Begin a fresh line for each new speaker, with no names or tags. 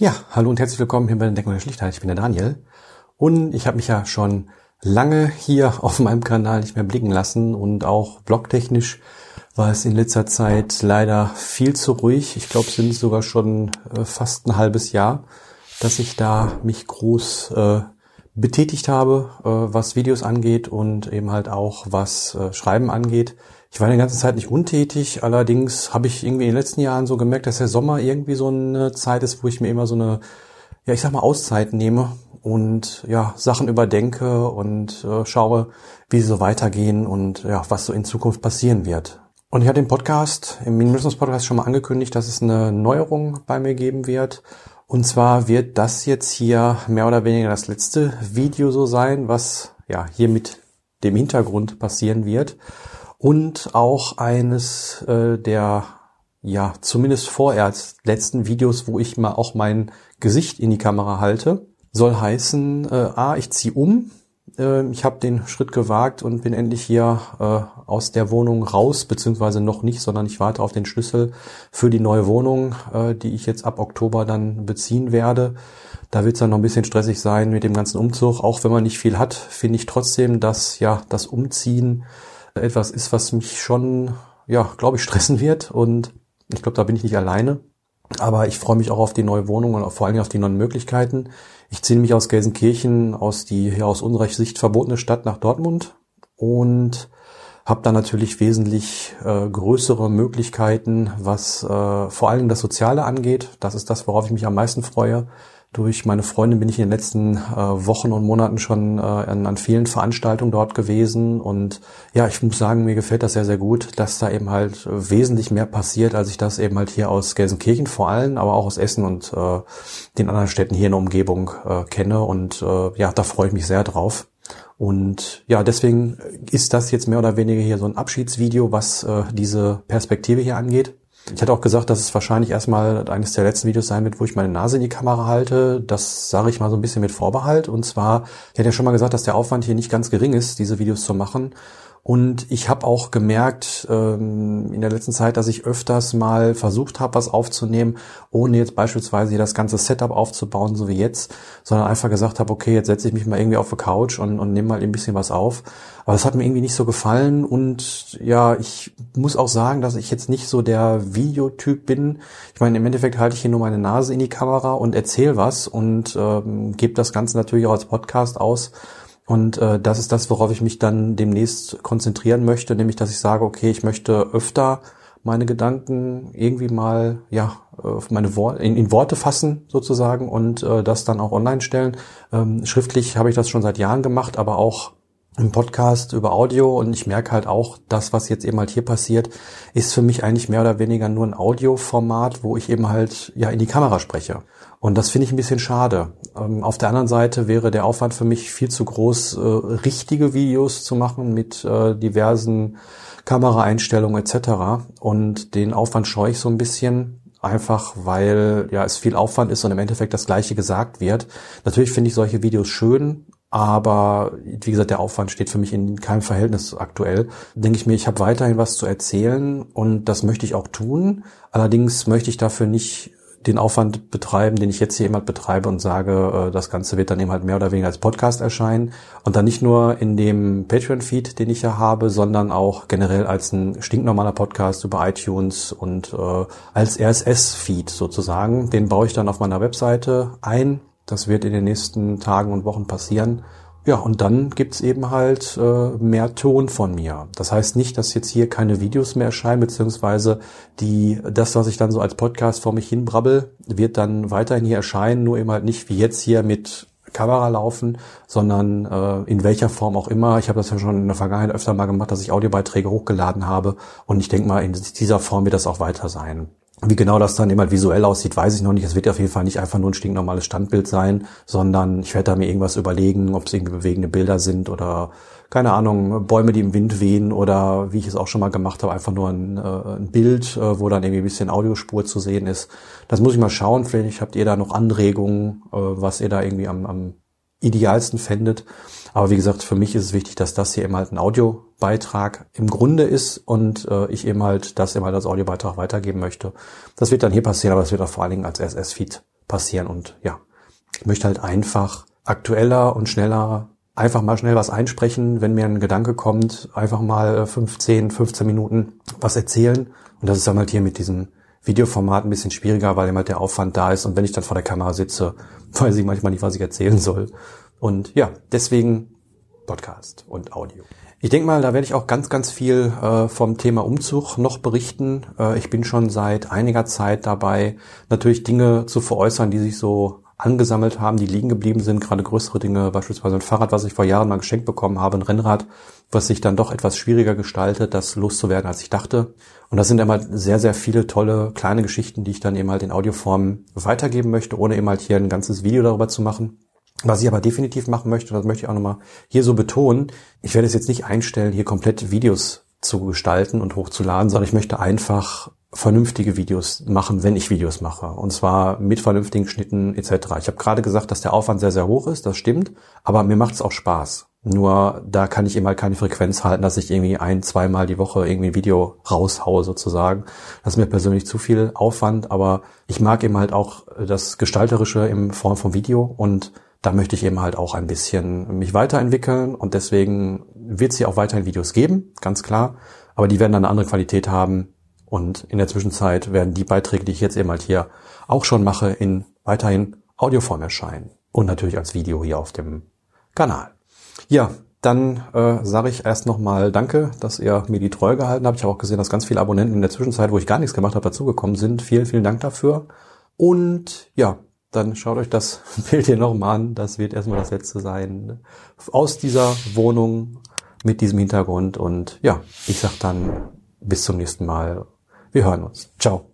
Ja, hallo und herzlich willkommen hier bei den Denkmal der Schlichtheit. Ich bin der Daniel und ich habe mich ja schon lange hier auf meinem Kanal nicht mehr blicken lassen und auch blogtechnisch war es in letzter Zeit leider viel zu ruhig. Ich glaube, es sind sogar schon äh, fast ein halbes Jahr, dass ich da mich groß äh, betätigt habe, äh, was Videos angeht und eben halt auch was äh, Schreiben angeht. Ich war die ganze Zeit nicht untätig, allerdings habe ich irgendwie in den letzten Jahren so gemerkt, dass der Sommer irgendwie so eine Zeit ist, wo ich mir immer so eine, ja, ich sag mal, Auszeit nehme und ja, Sachen überdenke und äh, schaue, wie sie so weitergehen und ja, was so in Zukunft passieren wird. Und ich hatte den Podcast, im Minimalismus-Podcast schon mal angekündigt, dass es eine Neuerung bei mir geben wird. Und zwar wird das jetzt hier mehr oder weniger das letzte Video so sein, was ja hier mit dem Hintergrund passieren wird und auch eines äh, der ja zumindest vorerst letzten Videos, wo ich mal auch mein Gesicht in die Kamera halte, soll heißen, äh, a ich ziehe um, äh, ich habe den Schritt gewagt und bin endlich hier äh, aus der Wohnung raus, beziehungsweise noch nicht, sondern ich warte auf den Schlüssel für die neue Wohnung, äh, die ich jetzt ab Oktober dann beziehen werde. Da wird es dann noch ein bisschen stressig sein mit dem ganzen Umzug. Auch wenn man nicht viel hat, finde ich trotzdem, dass ja das Umziehen etwas ist, was mich schon, ja, glaube ich, stressen wird. Und ich glaube, da bin ich nicht alleine. Aber ich freue mich auch auf die neue Wohnung und vor allen Dingen auf die neuen Möglichkeiten. Ich ziehe mich aus Gelsenkirchen, aus die ja, aus unserer Sicht verbotene Stadt nach Dortmund und habe da natürlich wesentlich äh, größere Möglichkeiten, was äh, vor allem das Soziale angeht. Das ist das, worauf ich mich am meisten freue. Durch meine Freundin bin ich in den letzten äh, Wochen und Monaten schon äh, an, an, vielen Veranstaltungen dort gewesen und ja, ich muss sagen, mir gefällt das sehr, sehr gut, dass da eben halt äh, wesentlich mehr passiert, als ich das eben halt hier aus Gelsenkirchen vor allem, aber auch aus Essen und äh, den anderen Städten hier in der Umgebung äh, kenne und äh, ja, da freue ich mich sehr drauf. Und ja, deswegen ist das jetzt mehr oder weniger hier so ein Abschiedsvideo, was diese Perspektive hier angeht. Ich hatte auch gesagt, dass es wahrscheinlich erstmal eines der letzten Videos sein wird, wo ich meine Nase in die Kamera halte. Das sage ich mal so ein bisschen mit Vorbehalt. Und zwar, ich hatte ja schon mal gesagt, dass der Aufwand hier nicht ganz gering ist, diese Videos zu machen. Und ich habe auch gemerkt ähm, in der letzten Zeit, dass ich öfters mal versucht habe, was aufzunehmen, ohne jetzt beispielsweise hier das ganze Setup aufzubauen, so wie jetzt, sondern einfach gesagt habe, okay, jetzt setze ich mich mal irgendwie auf die Couch und, und nehme mal ein bisschen was auf. Aber das hat mir irgendwie nicht so gefallen und ja, ich muss auch sagen, dass ich jetzt nicht so der Videotyp bin. Ich meine, im Endeffekt halte ich hier nur meine Nase in die Kamera und erzähle was und ähm, gebe das Ganze natürlich auch als Podcast aus. Und äh, das ist das, worauf ich mich dann demnächst konzentrieren möchte, nämlich dass ich sage, okay, ich möchte öfter meine Gedanken irgendwie mal ja meine Worte in, in, Worte fassen sozusagen und äh, das dann auch online stellen. Ähm, schriftlich habe ich das schon seit Jahren gemacht, aber auch im Podcast über Audio und ich merke halt auch, das, was jetzt eben halt hier passiert, ist für mich eigentlich mehr oder weniger nur ein Audioformat, wo ich eben halt ja in die Kamera spreche. Und das finde ich ein bisschen schade. Ähm, auf der anderen Seite wäre der Aufwand für mich viel zu groß, äh, richtige Videos zu machen mit äh, diversen Kameraeinstellungen etc. Und den Aufwand scheue ich so ein bisschen, einfach weil ja es viel Aufwand ist und im Endeffekt das Gleiche gesagt wird. Natürlich finde ich solche Videos schön, aber wie gesagt, der Aufwand steht für mich in keinem Verhältnis aktuell. Denke ich mir, ich habe weiterhin was zu erzählen und das möchte ich auch tun. Allerdings möchte ich dafür nicht den Aufwand betreiben, den ich jetzt hier eben halt betreibe und sage, äh, das Ganze wird dann eben halt mehr oder weniger als Podcast erscheinen und dann nicht nur in dem Patreon-Feed, den ich ja habe, sondern auch generell als ein stinknormaler Podcast über iTunes und äh, als RSS-Feed sozusagen. Den baue ich dann auf meiner Webseite ein das wird in den nächsten Tagen und Wochen passieren. Ja, und dann gibt's eben halt äh, mehr Ton von mir. Das heißt nicht, dass jetzt hier keine Videos mehr erscheinen, beziehungsweise die, das, was ich dann so als Podcast vor mich hinbrabbel, wird dann weiterhin hier erscheinen, nur eben halt nicht wie jetzt hier mit Kamera laufen, sondern äh, in welcher Form auch immer. Ich habe das ja schon in der Vergangenheit öfter mal gemacht, dass ich Audiobeiträge hochgeladen habe und ich denke mal, in dieser Form wird das auch weiter sein. Wie genau das dann immer visuell aussieht, weiß ich noch nicht. Es wird auf jeden Fall nicht einfach nur ein stinknormales Standbild sein, sondern ich werde da mir irgendwas überlegen, ob es irgendwie bewegende Bilder sind oder keine Ahnung, Bäume, die im Wind wehen oder wie ich es auch schon mal gemacht habe, einfach nur ein, äh, ein Bild, äh, wo dann irgendwie ein bisschen Audiospur zu sehen ist. Das muss ich mal schauen. Vielleicht habt ihr da noch Anregungen, äh, was ihr da irgendwie am, am idealsten fändet. Aber wie gesagt, für mich ist es wichtig, dass das hier eben halt ein Audiobeitrag im Grunde ist und äh, ich eben halt das eben halt als Audiobeitrag weitergeben möchte. Das wird dann hier passieren, aber es wird auch vor allen Dingen als SS-Feed passieren. Und ja, ich möchte halt einfach aktueller und schneller einfach mal schnell was einsprechen, wenn mir ein Gedanke kommt, einfach mal 15, 15 Minuten was erzählen. Und das ist dann halt hier mit diesem Videoformat ein bisschen schwieriger, weil immer halt der Aufwand da ist. Und wenn ich dann vor der Kamera sitze, weiß ich manchmal nicht, was ich erzählen soll. Und ja, deswegen Podcast und Audio. Ich denke mal, da werde ich auch ganz, ganz viel äh, vom Thema Umzug noch berichten. Äh, ich bin schon seit einiger Zeit dabei, natürlich Dinge zu veräußern, die sich so angesammelt haben, die liegen geblieben sind, gerade größere Dinge, beispielsweise ein Fahrrad, was ich vor Jahren mal geschenkt bekommen habe, ein Rennrad, was sich dann doch etwas schwieriger gestaltet, das loszuwerden, als ich dachte. Und das sind immer sehr, sehr viele tolle kleine Geschichten, die ich dann eben halt in Audioform weitergeben möchte, ohne eben halt hier ein ganzes Video darüber zu machen. Was ich aber definitiv machen möchte, und das möchte ich auch nochmal hier so betonen, ich werde es jetzt nicht einstellen, hier komplett Videos zu gestalten und hochzuladen, sondern ich möchte einfach vernünftige Videos machen, wenn ich Videos mache. Und zwar mit vernünftigen Schnitten etc. Ich habe gerade gesagt, dass der Aufwand sehr, sehr hoch ist, das stimmt, aber mir macht es auch Spaß. Nur da kann ich eben halt keine Frequenz halten, dass ich irgendwie ein, zweimal die Woche irgendwie ein Video raushaue sozusagen. Das ist mir persönlich zu viel Aufwand, aber ich mag eben halt auch das Gestalterische in Form von Video und da möchte ich eben halt auch ein bisschen mich weiterentwickeln und deswegen wird es hier auch weiterhin Videos geben, ganz klar. Aber die werden dann eine andere Qualität haben und in der Zwischenzeit werden die Beiträge, die ich jetzt eben halt hier auch schon mache, in weiterhin Audioform erscheinen und natürlich als Video hier auf dem Kanal. Ja, dann äh, sage ich erst nochmal Danke, dass ihr mir die Treue gehalten habt. Ich habe auch gesehen, dass ganz viele Abonnenten in der Zwischenzeit, wo ich gar nichts gemacht habe, dazugekommen sind. Vielen, vielen Dank dafür. Und ja, dann schaut euch das Bild hier nochmal an. Das wird erstmal das letzte sein aus dieser Wohnung mit diesem Hintergrund. Und ja, ich sag dann bis zum nächsten Mal. Wir hören uns. Ciao.